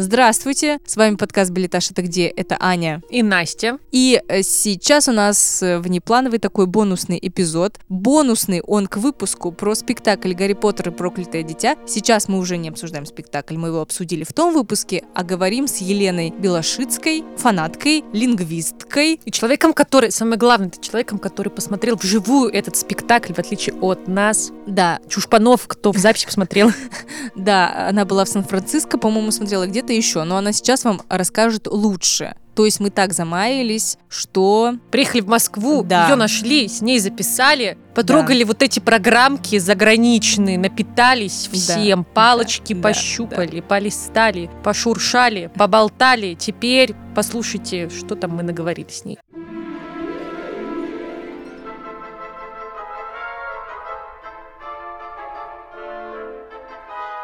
Здравствуйте, с вами подкаст «Билетаж это где?» Это Аня. И Настя. И э, сейчас у нас э, внеплановый такой бонусный эпизод. Бонусный он к выпуску про спектакль «Гарри Поттер и проклятое дитя». Сейчас мы уже не обсуждаем спектакль, мы его обсудили в том выпуске, а говорим с Еленой Белошицкой, фанаткой, лингвисткой. И человеком, который, самое главное, это человеком, который посмотрел вживую этот спектакль, в отличие от нас. Да, Чушпанов, кто в записи посмотрел. да, она была в Сан-Франциско, по-моему, смотрела где-то еще, но она сейчас вам расскажет лучше. То есть мы так замаялись, что... Приехали в Москву, Да. ее нашли, с ней записали, потрогали вот эти программки заграничные, напитались Да, всем, палочки да, пощупали, полистали, пошуршали, поболтали. Теперь послушайте, что там мы наговорили с ней.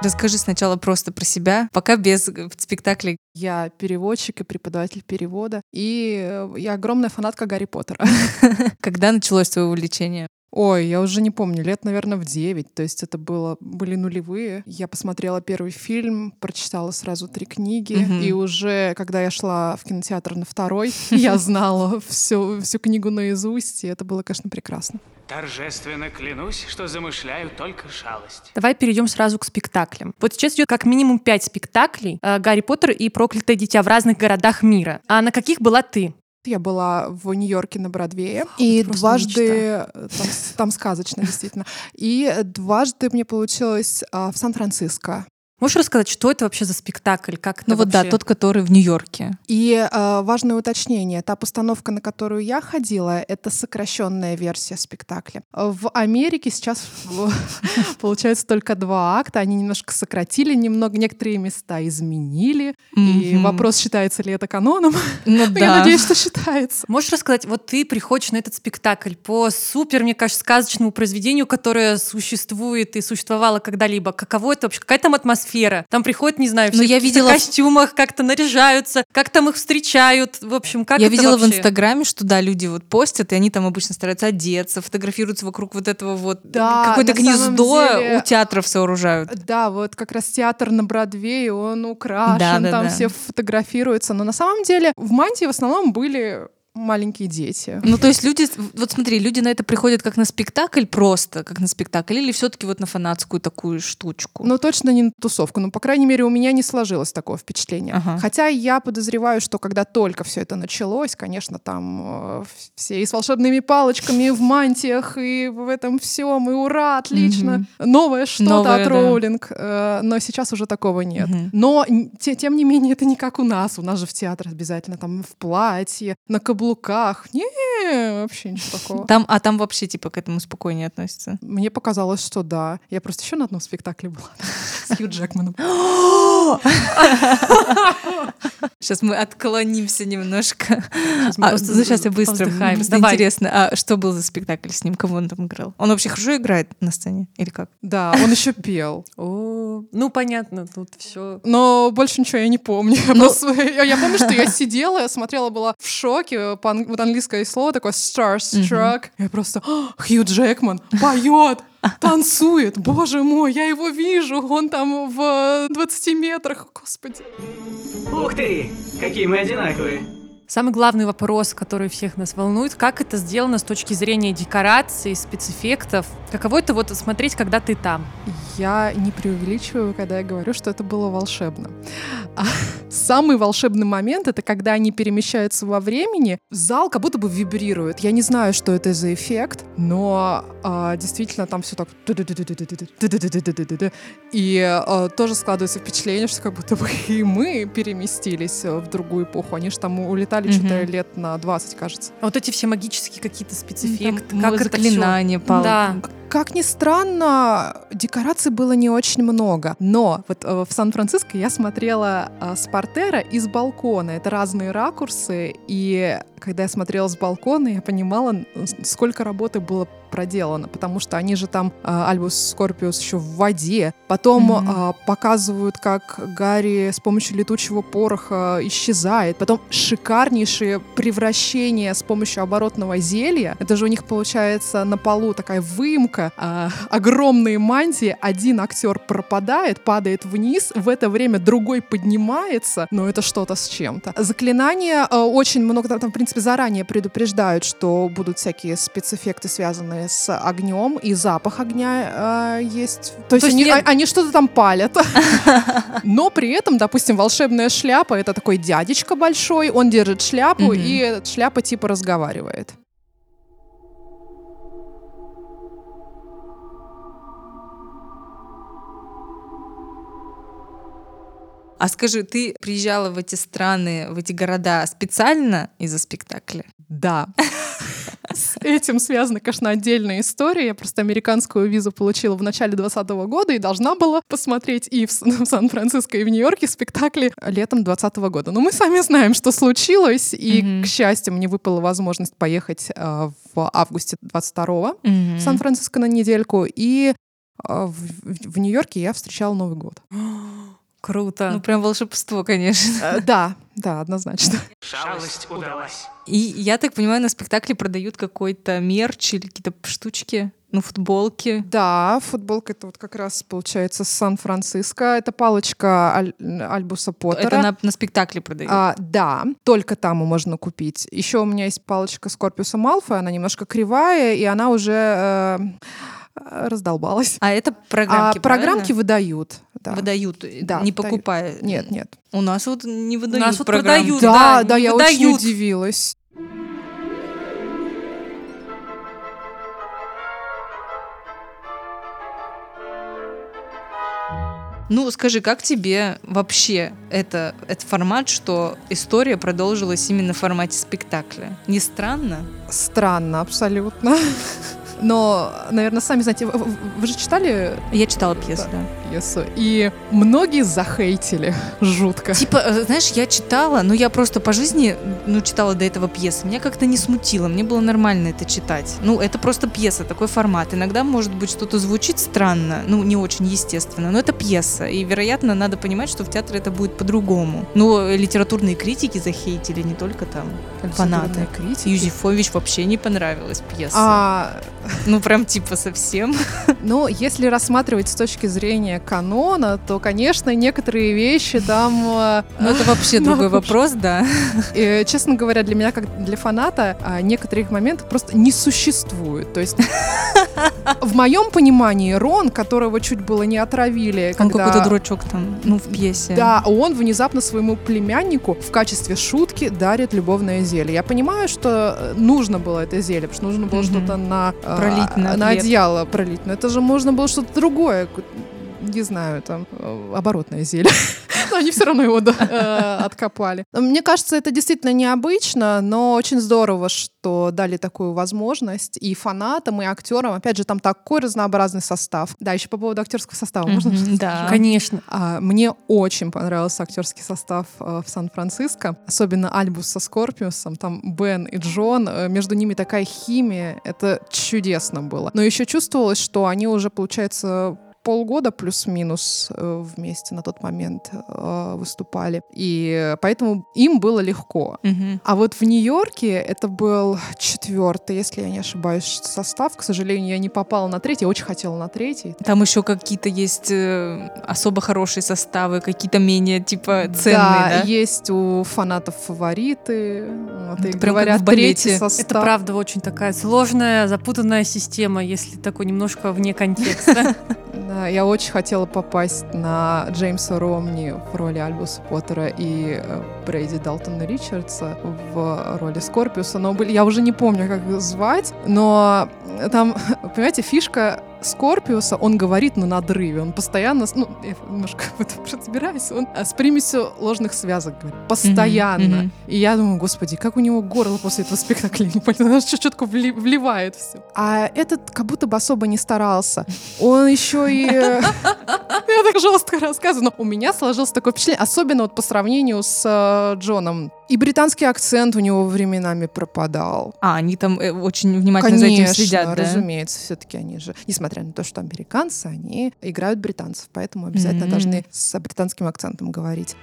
Расскажи сначала просто про себя, пока без э, спектаклей. Я переводчик и преподаватель перевода. И э, я огромная фанатка Гарри Поттера. Когда началось твое увлечение? Ой, я уже не помню, лет, наверное, в 9. То есть это было, были нулевые. Я посмотрела первый фильм, прочитала сразу три книги. Мгм. И уже, когда я шла в кинотеатр на второй, я знала всю, всю книгу наизусть. И это было, конечно, прекрасно. Торжественно клянусь, что замышляю только шалость. Давай перейдем сразу к спектаклям. Вот сейчас идет как минимум пять спектаклей э, «Гарри Поттер и проклятое дитя» в разных городах мира. А на каких была ты? Я была в Нью-Йорке на Бродвее. И дважды... Там, там сказочно, действительно. И дважды мне получилось а, в Сан-Франциско. Можешь рассказать, что это вообще за спектакль? Как это Ну вот да, тот, который в Нью-Йорке. И э, важное уточнение. Та постановка, на которую я ходила, это сокращенная версия спектакля. В Америке сейчас получается только два акта. Они немножко сократили, немного некоторые места изменили. И вопрос, считается ли это каноном. Ну Я да. надеюсь, что считается. Можешь рассказать, вот ты приходишь на этот спектакль по супер, мне кажется, сказочному произведению, которое существует и существовало когда-либо. Каково это вообще? Какая там атмосфера? Там приходят, не знаю, Ну, все я в каких-то видела в- костюмах, как-то наряжаются, как там их встречают. В общем, как Я видела в вообще? Инстаграме, что да, люди вот постят, и они там обычно стараются одеться, фотографируются вокруг вот этого вот Да, какое-то гнездо деле- у театров сооружают. Да, вот как раз театр на Бродвее, он украшен, Да, да, там да. все фотографируются. Но на самом деле в мантии в основном были маленькие дети. Ну, то есть люди, вот смотри, люди на это приходят как на спектакль просто, как на спектакль, или все-таки вот на фанатскую такую штучку? Ну, точно не на тусовку. Ну, по крайней мере, у меня не сложилось такого впечатления. Ага. Хотя я подозреваю, что когда только все это началось, конечно, там э, все и с волшебными палочками, и в мантиях, и в этом всем, и ура, отлично. Новое что-то от да. Роулинг. Э, но сейчас уже такого нет. Мгм. Но те- тем не менее, это не как у нас. У нас же в театр обязательно там в платье, на каблуках. Не, вообще ничего такого. Там, а там вообще типа к этому спокойнее относятся. Мне показалось, что да. Я просто еще на одном спектакле была с Хью Джекманом. Сейчас мы отклонимся немножко. Сейчас А, просто ну, сейчас я быстро. Просто Давай. интересно, а что был за спектакль с ним? Кого он там играл? Он вообще хорошо играет на сцене? Или как? Да, он еще пел. О, ну, понятно, тут все. Но больше ничего я не помню. Я, просто- я- помню, что я сидела, я смотрела, была в шоке. Вот английское слово такое starstruck. Я просто «А, Хью Джекман поет, танцует. Боже мой, я его вижу. Он там в 20 метрах. Господи. Ух ты! Какие мы одинаковые! Самый главный вопрос, который всех нас волнует, как это сделано с точки зрения декораций, спецэффектов. Каково это вот смотреть, когда ты там? Я не преувеличиваю, когда я говорю, что это было волшебно. А самый волшебный момент — это когда они перемещаются во времени. Зал как будто бы вибрирует. Я не знаю, что это за эффект, но а, действительно там все так... И а, тоже складывается впечатление, что как будто бы и мы переместились в другую эпоху. Они же там улетали что-то Мгм. лет на 20, кажется. А вот эти все магические какие-то спецэффекты, Там как это заклинания, пал- Да. Как ни странно, декораций было не очень много. Но вот э, в Сан-Франциско я смотрела э, с портера и с балкона. Это разные ракурсы. И когда я смотрела с балкона, я понимала, сколько работы было проделано, потому что они же там, а, Альбус Скорпиус еще в воде, потом а, показывают, как Гарри с помощью летучего пороха исчезает, потом шикарнейшие превращения с помощью оборотного зелья. Это же у них получается на полу такая выемка, а, огромные мантии, один актер пропадает, падает вниз, в это время другой поднимается, но это что-то с чем-то. Заклинания э, очень много, там, там, в принципе, заранее предупреждают, что будут всякие спецэффекты, связанные с огнем, и запах огня э, есть. То есть есть они, а- они что-то там палят. Но при этом, допустим, волшебная шляпа — это такой дядечка большой, он держит шляпу, и шляпа типа разговаривает. А скажи, ты приезжала в эти страны, в эти города специально из-за спектакля? Да. С этим связана, конечно, отдельная история. Я просто американскую визу получила в начале 2020 года и должна была посмотреть и в, Сан-Франциско, и в Нью-Йорке спектакли летом 2020 года. Но мы сами знаем, что случилось, и, Мгм. к счастью, мне выпала возможность поехать э, в августе 22 в Сан-Франциско на недельку, и э, в- в Нью-Йорке я встречала Новый год. Круто. Ну, прям волшебство, конечно. Э, Да, да, однозначно. Шалость удалась. И я так понимаю, на спектакле продают какой-то мерч или какие-то штучки, ну, футболки. Да, футболка это вот как раз получается с Сан-Франциско. Это палочка Аль- Альбуса Поттера. Это на, на спектакле продают. А, да, только там можно купить. Еще у меня есть палочка Скорпиуса Малфа, она немножко кривая, и она уже э, раздолбалась. А это программки, а программки правильно? выдают. Да. выдают, Да, не покупая. Нет, нет. У нас вот не выдают нас вот продают. Да, да, да, я очень выдают. удивилась. Ну, скажи, как тебе вообще это, этот формат, что история продолжилась именно в формате спектакля? Не странно? Странно, абсолютно. Но, наверное, сами знаете, вы, вы- же читали Я читала пьесу, да. пьесу, и многие захейтили жутко. Типа, э, знаешь, я читала, но я просто по жизни, ну, читала до этого пьесы. Меня как-то не смутило, мне было нормально это читать. Ну, это просто пьеса, такой формат. Иногда, может быть, что-то звучит странно, ну, не очень естественно, но это пьеса. И, вероятно, надо понимать, что в театре это будет по-другому. Ну, э, литературные критики захейтили, не только там фанаты. Критики. Юзефович вообще не понравилась пьеса. А, Ну, прям типа совсем. Ну, если рассматривать с точки зрения канона, то, конечно, некоторые вещи там, э, Ну, это вообще другой вопрос, да. э, честно говоря, для меня, как для фаната, а, некоторых моментов просто не существует. То есть в моем понимании Рон, которого чуть было не отравили, Он когда... какой-то дурачок там, ну, в пьесе. Да, он внезапно своему племяннику в качестве шутки дарит любовное зелье. Я понимаю, что э, нужно было это зелье, потому что нужно было Мгм. что-то на, Пролить на на одеяло пролить. Но это же можно было что-то другое. Не знаю, там, э, оборотное зелье. Но они все равно его э, откопали. Мне кажется, это действительно необычно, но очень здорово, что дали такую возможность и фанатам, и актерам. Опять же, там такой разнообразный состав. Да, еще по поводу актерского состава. Можно да. Конечно. а, Мне очень понравился актерский состав э, в Сан-Франциско, особенно Альбус со Скорпиусом, там Бен и Джон, э, между ними такая химия, это чудесно было. Но еще чувствовалось, что они уже, получается, полгода плюс-минус э, вместе на тот момент э, выступали. И поэтому им было легко. Мгм. А вот в Нью-Йорке это был четвертый, если я не ошибаюсь, состав. К сожалению, я не попала на третий. Я очень хотела на третий. Там еще какие-то есть э, особо хорошие составы, какие-то менее типа ценные, да, да? есть у фанатов фавориты. Вот, и Это прям как говорят, в балете. третий состав. Это правда очень такая сложная, запутанная система, если такой немножко вне контекста. Да, я очень хотела попасть на Джеймса Ромни в роли Альбуса Поттера и э, Брейди Далтона Ричардса в роли Скорпиуса, но были, я уже не помню, как их звать, но там, понимаете, фишка Скорпиуса, он говорит на надрыве, он постоянно, ну, я немножко в этом разбираюсь, он э, с примесью ложных связок говорит, постоянно. мгм. И я думаю, господи, как у него горло после этого спектакля, не понятно, четко вливает все. А этот как будто бы особо не старался. Он еще и... э, Я так жестко рассказываю, но у меня сложилось такое впечатление, особенно вот по сравнению с э, Джоном И британский акцент у него временами пропадал. А, они там э, очень внимательно за этим следят, да? разумеется, все-таки они же, несмотря на то, что американцы, они играют британцев, поэтому обязательно Мгм. должны с британским акцентом говорить.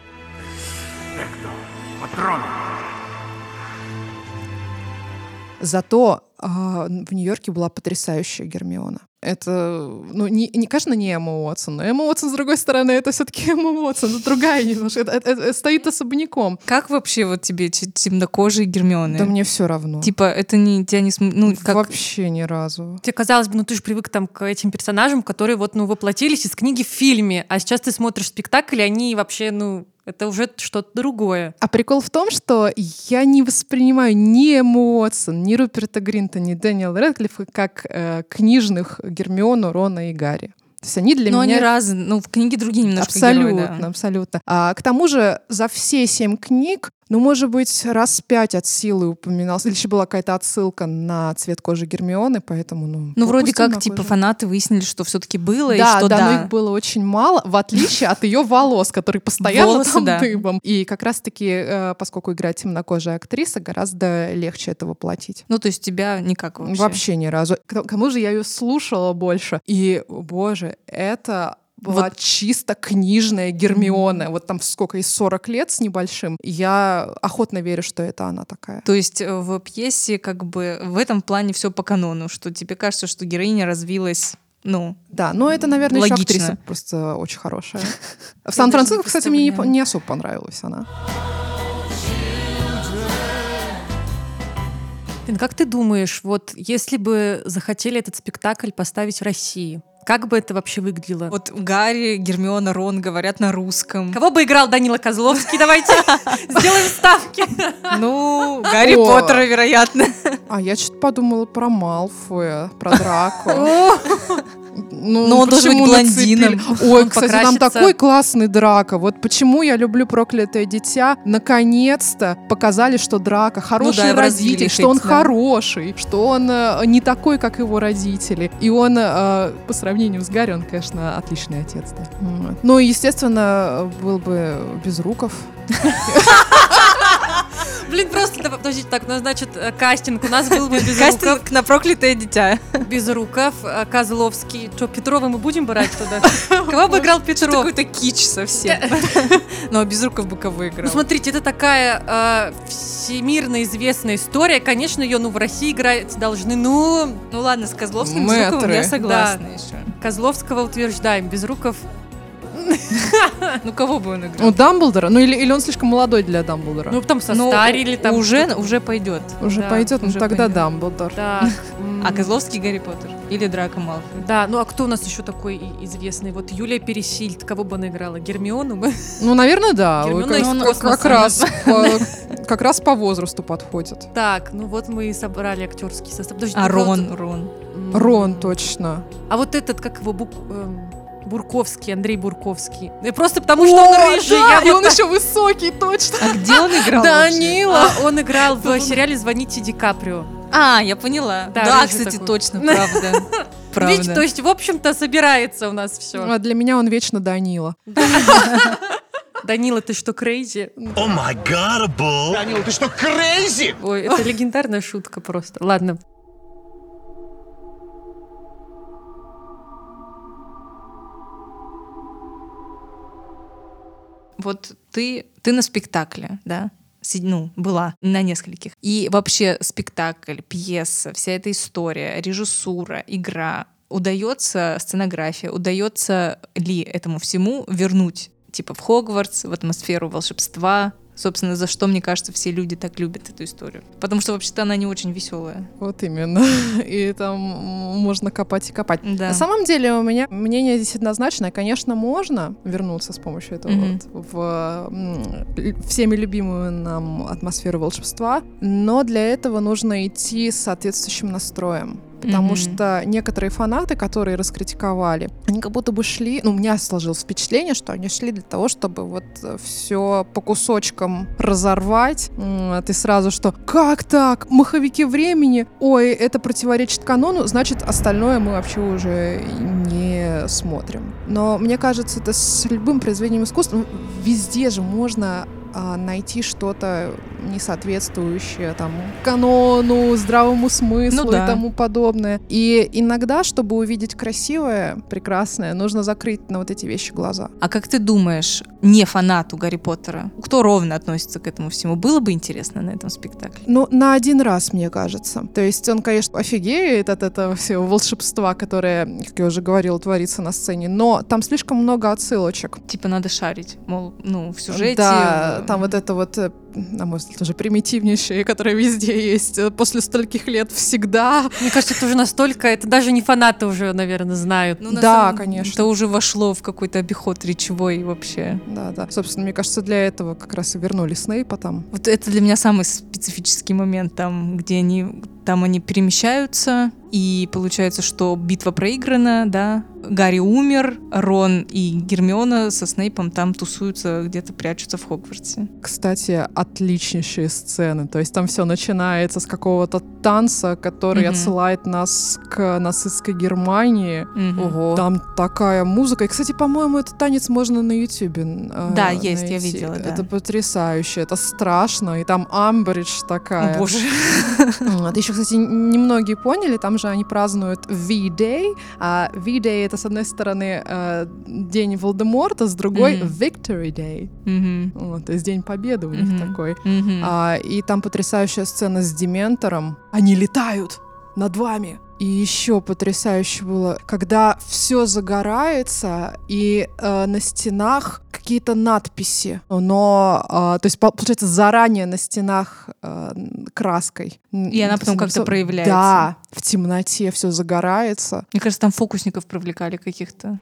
Зато а, в Нью-Йорке была потрясающая Гермиона. Это, ну, не, не конечно, не Эмма Уотсон, но Эмма Уотсон, с другой стороны, это все-таки Эмма Уотсон, это другая немножко, это, это- это стоит особняком. Как вообще вот тебе те- темнокожие Гермионы? Да мне все равно. Типа, это не тебя не ну как Вообще ни разу. Тебе казалось бы, ну ты же привык там к этим персонажам, которые вот, ну, воплотились из книги в фильме, а сейчас ты смотришь спектакль, и они вообще, ну, это уже что-то другое. А прикол в том, что я не воспринимаю ни Эмму Уотсон, ни Руперта Гринта, ни Дэниела Рэдклиффа как э, книжных Гермиону, Рона и Гарри. То есть они для Но меня... они разные, ну в книге другие немножко Абсолютно, герои, да. абсолютно. А, к тому же за все семь книг, ну, может быть, раз пять от силы упоминался, или еще была какая-то отсылка на цвет кожи Гермионы, поэтому, ну... Ну вроде как типа коже. фанаты выяснили, что все-таки было и Да, что да, да. но их было очень мало, в отличие от ее волос, которые постоянно Волосы, там да. дыбом. И как раз-таки, э, поскольку играет темнокожая актриса, гораздо легче это воплотить. Ну то есть тебя никак вообще. Вообще, ни разу. К кому же я ее слушала больше? И, боже, это была Вот. чисто книжная Гермиона. Вот там сколько, и 40 лет с небольшим. Я охотно верю, что это она такая. То есть э, в пьесе как бы в этом плане все по канону, что тебе кажется, что героиня развилась, ну, Да, но это, наверное, еще Логично. актриса просто очень хорошая. В Сан-Франциско, кстати, мне не, особо понравилась она. Как ты думаешь, вот если бы захотели этот спектакль поставить в России, как бы это вообще выглядело? вот Гарри, Гермиона, Рон говорят на русском. Кого бы играл Данила Козловский? Давайте сделаем ставки. Ну, Гарри. Поттера, вероятно. А я что-то подумала про Малфоя, про Драко. Ну, Но он должен быть блондином. нацепили? Ой, Он кстати, там покрасится. такой классный Драко. Вот почему я люблю «Проклятое дитя». Наконец-то показали, что Драко хороший да, развили родитель, что он да. хороший, что он э, не такой, как его родители. И он, э, по сравнению с Гарри, он, конечно, отличный отец. Да. Вот. Ну, и, естественно, был бы Безруков. Блин, просто, подождите, так, ну, значит, э, кастинг у нас был бы без рукав, Кастинг на проклятое дитя. без рукав, э, Козловский. Что, Петрова мы будем брать туда? Кого бы играл Петров? Какой-то кич совсем. Но без руков бы кого Ну, играл. смотрите, это такая всемирно известная история. Конечно, ее, ну, в России играть должны, ну, Ну ладно, с Козловским, я согласна еще. Козловского утверждаем, без руков. Ну кого бы он играл? Ну, Дамблдора. Ну, или, или он слишком молодой для Дамблдора. Ну, там Ну, состарили, там... уже, уже пойдет. уже да, пойдет, ну уже тогда пойдет. Дамблдор. Так, м, А Козловский Гарри Поттер. Или Драко Малфой. Да, ну а кто у нас еще такой известный? Вот Юлия Пересильд, кого бы она играла? Гермиону? бы? Ну, наверное, да. Гермиона Как- из как, космоса. как раз по, как раз по возрасту подходит. Так, ну вот мы и собрали актерский состав. Подожди, А кого-то- Рон, Рон. Рон, точно. А вот этот, как его, Бук- эм, Бурковский, Андрей Бурковский. И просто потому, что он О, рыжий. да, я и вот он так- еще высокий, точно. А где он играл вообще? Данила. А, он играл в сериале «Звоните Ди Каприо». А, я поняла. Да, Да, кстати, такой. точно, правда. Видите, то Правда. есть, в общем-то, собирается у нас все. А для меня он вечно Данила. Данила, ты что, crazy? Oh my God, Бул! Данила, ты что, crazy? Ой, это легендарная шутка просто. Ладно. Вот ты, ты на спектакле, да? Ну, была на нескольких. И вообще спектакль, пьеса, вся эта история, режиссура, игра. Удается сценография, удается ли этому всему вернуть типа в Хогвартс, в атмосферу волшебства, собственно, за что, мне кажется, все люди так любят эту историю. Потому что вообще-то она не очень веселая. Вот именно. И там можно копать и копать. Да. На самом деле у меня мнение здесь однозначное. Конечно, можно вернуться с помощью этого Мгм. вот в всеми любимую нам атмосферу волшебства, но для этого нужно идти с соответствующим настроем. Потому Мгм. что некоторые фанаты, которые раскритиковали, они как будто бы шли, ну, у меня сложилось впечатление, что они шли для того, чтобы вот все по кусочкам разорвать. Ты сразу что, как так? Маховики времени? Ой, это противоречит канону, значит, остальное мы вообще уже не смотрим. Но мне кажется, это с любым произведением искусства, ну, везде же можно а, найти что-то несоответствующее там канону, здравому смыслу Ну да. и тому подобное. И иногда, чтобы увидеть красивое, прекрасное, нужно закрыть на вот эти вещи глаза. А как ты думаешь, не фанату Гарри Поттера, кто ровно относится к этому всему, было бы интересно на этом спектакле? Ну, на один раз, мне кажется. То есть он, конечно, офигеет от этого всего волшебства, которое, как я уже говорила, творится на сцене, но там слишком много отсылочек. Типа надо шарить, мол, ну, в сюжете. Да, там вот это вот, э, на мой взгляд, уже примитивнейшее, которое везде есть э, после стольких лет всегда. Мне кажется, это уже настолько, это даже не фанаты уже, наверное, знают. ну, на Да, самом- конечно. Это уже вошло в какой-то обиход речевой вообще. Да, да. Собственно, мне кажется, для этого как раз и вернули Снейпа там. Вот это для меня самый специфический момент, там, где они, там они перемещаются, и получается, что битва проиграна, да, Гарри умер, Рон и Гермиона со Снейпом там тусуются, где-то прячутся в Хогвартсе. Кстати, отличнейшие сцены. То есть там все начинается с какого-то танца, который Мгм. отсылает нас к нацистской Германии. Мгм. Ого. Там такая музыка. И, кстати, по-моему, этот танец можно на Ютубе э, Да, есть, я найти. видела, да. Это потрясающе, это страшно. И там Амбридж такая. О, боже. Вот. Еще, кстати, немногие поняли, там же они празднуют V-Day, а V-Day это, с одной стороны, э, день Волдеморта, с другой. Victory Day. Вот, то есть день победы у них Мгм. Такой. Мгм. А, и там потрясающая сцена с Дементором. Они летают над вами. И еще потрясающе было, когда все загорается, и э, на стенах какие-то надписи. Но, а, то есть, по- получается, заранее на стенах э, краской. И она потом как-то проявляется. Да, в темноте все загорается. Мне кажется, там фокусников привлекали каких-то.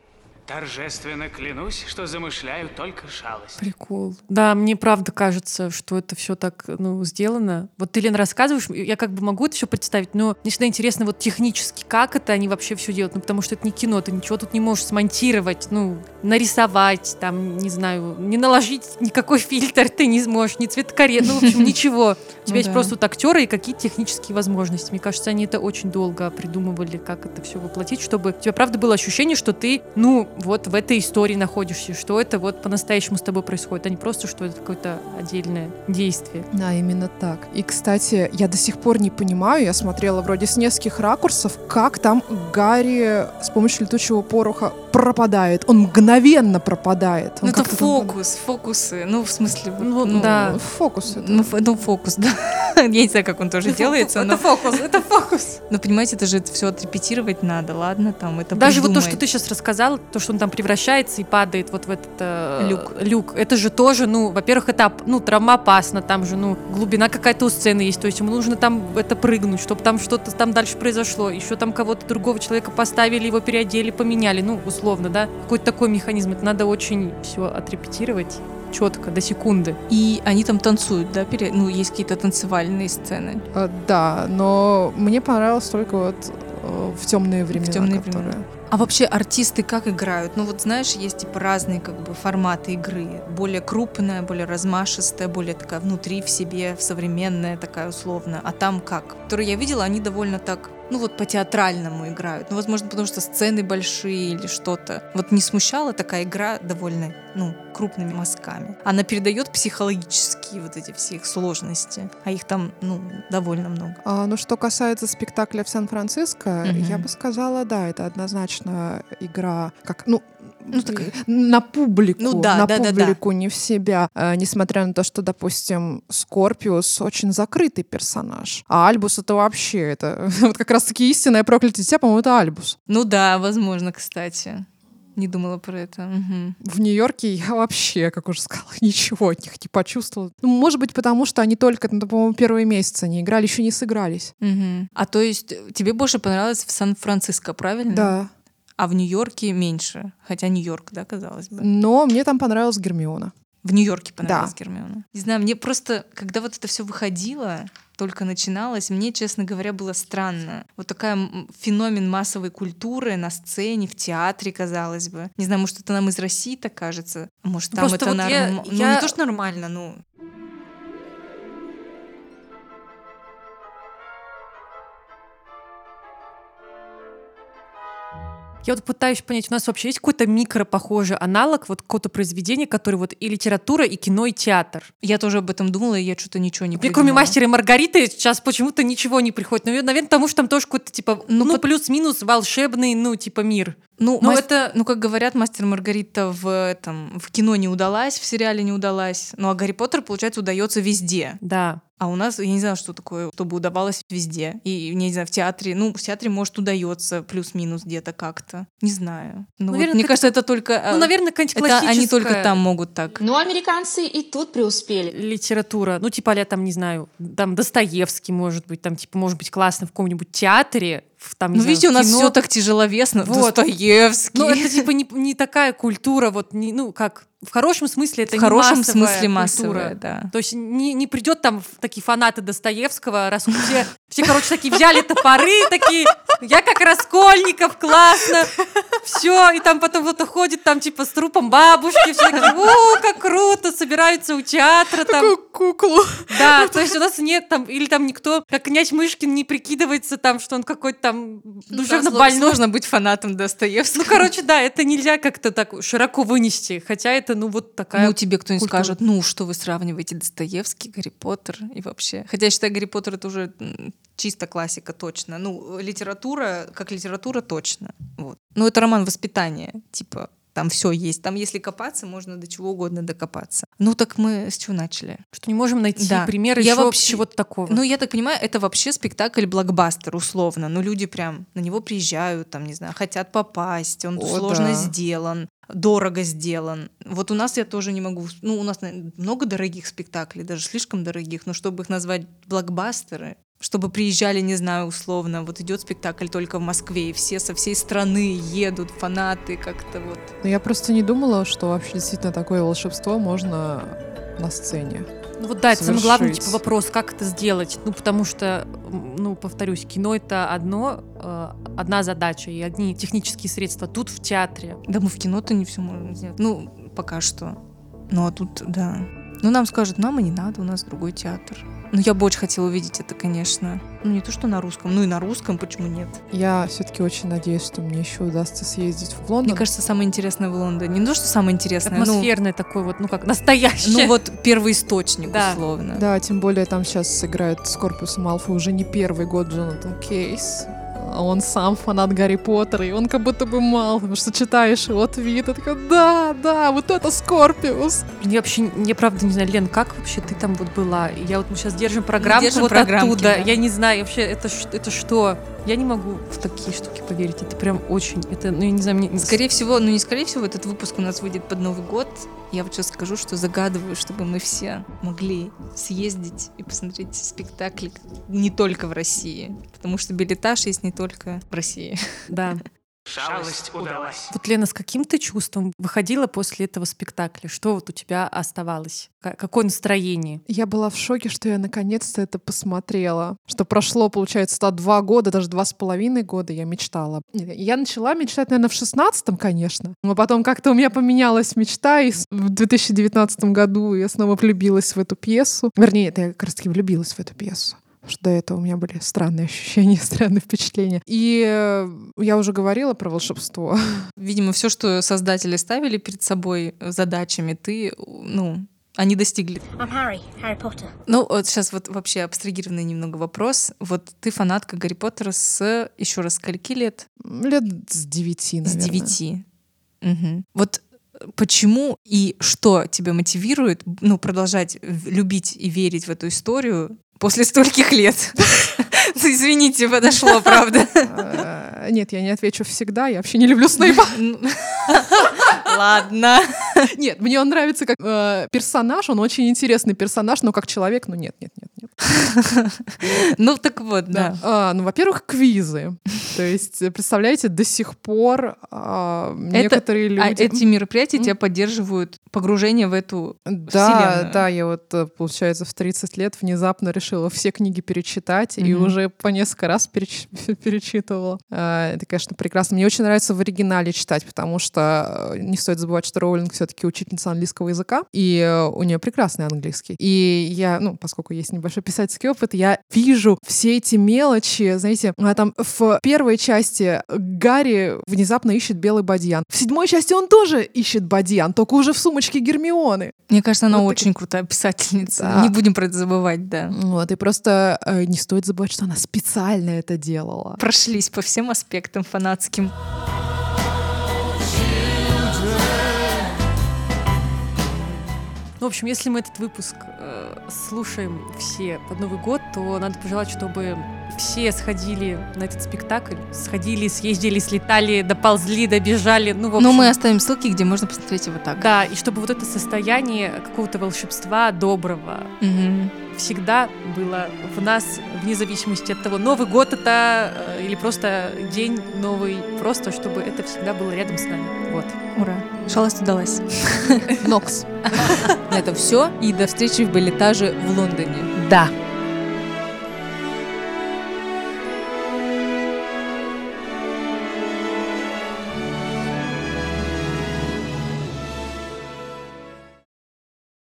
Торжественно клянусь, что замышляю только шалость. Прикол. Да, мне правда кажется, что это все так, ну, сделано. Вот ты, Лен, рассказываешь, я как бы могу это все представить, но мне всегда интересно вот технически, как это они вообще все делают, ну, потому что это не кино, ты ничего тут не можешь смонтировать, ну, нарисовать, там, не знаю, не наложить никакой фильтр ты не сможешь, ни цветокоррект, ну, в общем, ничего. У тебя Ну есть просто вот актеры и какие-то технические возможности. Мне кажется, они это очень долго придумывали, как это все воплотить, чтобы у тебя правда было ощущение, что ты, ну, вот в этой истории находишься, что это вот по-настоящему с тобой происходит, а не просто, что это какое-то отдельное действие. Да, именно так. И, кстати, я до сих пор не понимаю, я смотрела вроде с нескольких ракурсов, как там Гарри с помощью летучего пороха пропадает. Он мгновенно пропадает. Он Ну, это как-то там- фокус, фокусы. Ну, в смысле, Ну, ну, да. Фокус это. Ну, ф- ну, фокус, да. Я не знаю, как он тоже делается, но, фокус, это фокус. но понимаете, это же все отрепетировать надо, ладно, там это Даже вот то, что ты сейчас рассказал, то, что он там превращается и падает вот в этот э, Люк. люк, это же тоже, ну, во-первых, это ну, травмоопасно, там же, ну, глубина какая-то у сцены есть, то есть ему нужно там это прыгнуть, чтобы там что-то там дальше произошло, еще там кого-то другого человека поставили, его переодели, поменяли, ну, условно, да, какой-то такой механизм, это надо очень все отрепетировать четко, до секунды. И они там танцуют, да, пере- ну, есть какие-то танцевальные сцены. А, Да, но мне понравилось только вот э, в темные времена. «Темные которые- времена». А вообще артисты как играют? Ну вот знаешь, есть типа разные как бы форматы игры. Более крупная, более размашистая, более такая внутри в себе, современная такая условно. А там как? Которые я видела, они довольно так, ну вот по-театральному играют. Ну, возможно, потому что сцены большие или что-то. Вот не смущала такая игра довольно, ну, крупными мазками. Она передает психологические вот эти все их сложности. А их там, ну, довольно много. А, ну, что касается спектакля в Сан-Франциско, Мгм. я бы сказала, да, это однозначно игра, как, ну, Ну, так- на публику, Ну да, на да, да, да. публику, не в себя. А, несмотря на то, что, допустим, Скорпиус очень закрытый персонаж, а Альбус это вообще, это вот как раз-таки истинное проклятие дитя, по-моему, это Альбус. Ну да, возможно, кстати. Не думала про это. Мгм. В Нью-Йорке я вообще, как уже сказала, ничего от них не почувствовала. Ну, может быть, потому что они только, ну, по-моему, первые месяцы не играли, еще не сыгрались. Мгм. А то есть э, тебе больше понравилось в Сан-Франциско, правильно? Да. А в Нью-Йорке меньше. Хотя Нью-Йорк, да, казалось бы. Но мне там понравилась Гермиона. В Нью-Йорке понравилась Гермиона. Не знаю, мне просто, когда вот это все выходило, только начиналось, мне, честно говоря, было странно. Вот такая феномен массовой культуры на сцене, в театре, казалось бы. Не знаю, может, это нам из России так кажется? Может, там Просто это вот я- нормально? Ну, я- не то, что нормально, ну... Я вот пытаюсь понять, у нас вообще есть какой-то микро похожий аналог вот какого-то произведения, который вот и литература, и кино, и театр. Я тоже об этом думала, и я что-то ничего не Мне кроме придумала. «Мастера и Маргариты» сейчас почему-то ничего не приходит. Ну, наверное, потому что там тоже какой-то, типа, Ну, ну, плюс-минус волшебный, ну, типа, мир. Ну, Ну, мас- это- ну, как говорят, мастер Маргарита в этом в кино не удалась, в сериале не удалась. Ну а Гарри Поттер, получается, удается везде. Да. А у нас, я не знаю, что такое, чтобы удавалось везде. И, не знаю, в театре, ну, в театре, может, удается плюс-минус где-то как-то. Не знаю. Ну, вот Наверное, мне это кажется, это только... Ну, э, наверное, какая-нибудь это классическая они только там могут так. Но американцы и тут преуспели. литература, ну, типа, а там, не знаю, там Достоевский, может быть, там, типа, может быть, классно в каком-нибудь театре, в, там, Ну, видите, у нас кино. все так тяжеловесно. Вот. Достоевский. Ну, это, типа, не, не такая культура, вот, не, ну, как, в хорошем смысле это в не хорошем массовая смысле массовая, культура. да. То есть не, не придет там такие фанаты Достоевского, раз все, все, короче, такие взяли топоры, такие, я как Раскольников, классно, все, и там потом кто-то ходит там типа с трупом бабушки, все такие, о, как круто, собираются у театра там. Такую куклу. Да, то есть у нас нет там, или там никто, как князь Мышкин, не прикидывается там, что он какой-то там душевно Ну, Да, сло- больной. Сложно быть фанатом Достоевского. Ну, короче, да, это нельзя как-то так широко вынести, хотя это, ну, вот такая... Ну, тебе кто-нибудь культура. скажет, ну, что вы сравниваете Достоевский, Гарри Поттер и вообще. Хотя я считаю, Гарри Поттер это уже чисто классика, точно. Ну, литература, как литература, точно. Вот. Ну, это роман воспитания, типа, там все есть. Там, если копаться, можно до чего угодно докопаться. Ну, так мы с чего начали? Что не можем найти Да. примеры Я еще вообще- чего-то такого. Ну, я так понимаю, это вообще спектакль-блокбастер, условно. Ну, люди прям на него приезжают, там, не знаю, хотят попасть, он О, сложно да. сделан, дорого сделан. Вот у нас я тоже не могу... Ну, у нас много дорогих спектаклей, даже слишком дорогих, но чтобы их назвать блокбастеры, чтобы приезжали, не знаю, условно, вот идет спектакль только в Москве, и все со всей страны едут, фанаты как-то вот. Но я просто не думала, что вообще действительно такое волшебство можно на сцене. Ну вот да, это самый главный типа вопрос, как это сделать. Ну, потому что, ну, повторюсь, кино это одно, э, одна задача и одни технические средства. Тут в театре. Да мы в кино-то не все можем сделать. Ну, пока что. Ну, а тут, да. Ну, нам скажут, нам и не надо, у нас другой театр. Ну, я бы очень хотела увидеть это, конечно. Ну, не то, что на русском. Ну, и на русском, почему нет? Я все-таки очень надеюсь, что мне еще удастся съездить в Лондон. Мне кажется, самое интересное в Лондоне. Не то, что самое интересное, ну, Атмосферное такое вот, ну как, настоящее. ну, вот первый источник, Да. условно. Да, тем более там сейчас играет Скорпиус Малфой уже не первый год Джонатан Кейс. А Он сам фанат Гарри Поттера, и он как будто бы мал, потому что читаешь его твит, и такой, да, да, вот это Скорпиус. Я вообще, я правда не знаю, Лен, как вообще ты там вот была? Я вот мы сейчас держим программку держим вот оттуда. да. Я не знаю, вообще это, это что? Я не могу в такие штуки поверить. Это прям очень, это, ну я не знаю, мне... Скорее всего, ну не скорее всего, этот выпуск у нас выйдет под Новый год. Я вот сейчас скажу, что загадываю, чтобы мы все могли съездить и посмотреть спектакли не только в России. Потому что билетаж есть не только в России. Да. Шалость удалась. Вот, Лена, с каким ты чувством выходила после этого спектакля? Что вот у тебя оставалось? Ка- Какое настроение? Я была в шоке, что я наконец-то это посмотрела. Что прошло, получается, два года, даже два с половиной года я мечтала. Я начала мечтать, наверное, в шестнадцатом, конечно. Но потом как-то у меня поменялась мечта, и в 2019 году я снова влюбилась в эту пьесу. Вернее, это я как раз-таки влюбилась в эту пьесу. Потому что до этого у меня были странные ощущения, странные впечатления. И э, я уже говорила про волшебство. Видимо, все, что создатели ставили перед собой задачами, ты, ну, они достигли. I'm Harry, Harry Potter. Ну, вот сейчас вот вообще абстрагированный немного вопрос. Вот ты фанатка Гарри Поттера с, еще раз, скольки лет? Лет с девяти, С наверное. девяти. Мгм. Вот почему и что тебя мотивирует ну, продолжать любить и верить в эту историю после стольких лет? Извините, подошло, правда. Э, Нет, я не отвечу всегда. Я вообще не люблю Снейпа. Ладно. Нет, мне он нравится как э, персонаж, он очень интересный персонаж, но как человек, ну нет, нет, нет, нет. Ну, так вот, да. А, ну, во-первых, квизы. То есть, э, представляете, до сих пор а, некоторые люди... А эти мероприятия тебя поддерживают погружение в эту Да, вселенную. да, я вот, э, получается, в 30 лет внезапно решила все книги перечитать и уже по несколько раз переч- перечитывала. А, Это, конечно, прекрасно. Мне очень нравится в оригинале читать, потому что э, не стоит забывать, что Роулинг все-таки учительница английского языка, и э, у нее прекрасный английский. И я, ну, поскольку есть небольшой писательский опыт, я вижу все эти мелочи, знаете, там в первой части Гарри внезапно ищет белый бадьян. В седьмой части он тоже ищет бадьян, только уже в сумочке Гермионы. Мне кажется, она Вот очень крутая писательница. Да. Не будем про это забывать, да. Вот, и просто э, не стоит забывать, что она специально это делала. Прошлись по всем аспектам фанатским. Ну, общем, если мы этот выпуск э, слушаем все под Новый год, то надо пожелать, чтобы все сходили на этот спектакль, сходили, съездили, слетали, доползли, добежали. Ну, в общем, Но мы оставим ссылки, где можно посмотреть его так. Да, и чтобы вот это состояние какого-то волшебства доброго Мгм. всегда было в нас, вне зависимости от того, Новый год это э, или просто день новый, просто чтобы это всегда было рядом с нами. Вот. Ура. Шалость удалась. Нокс. На этом все. И до встречи в балетаже в Лондоне. Да.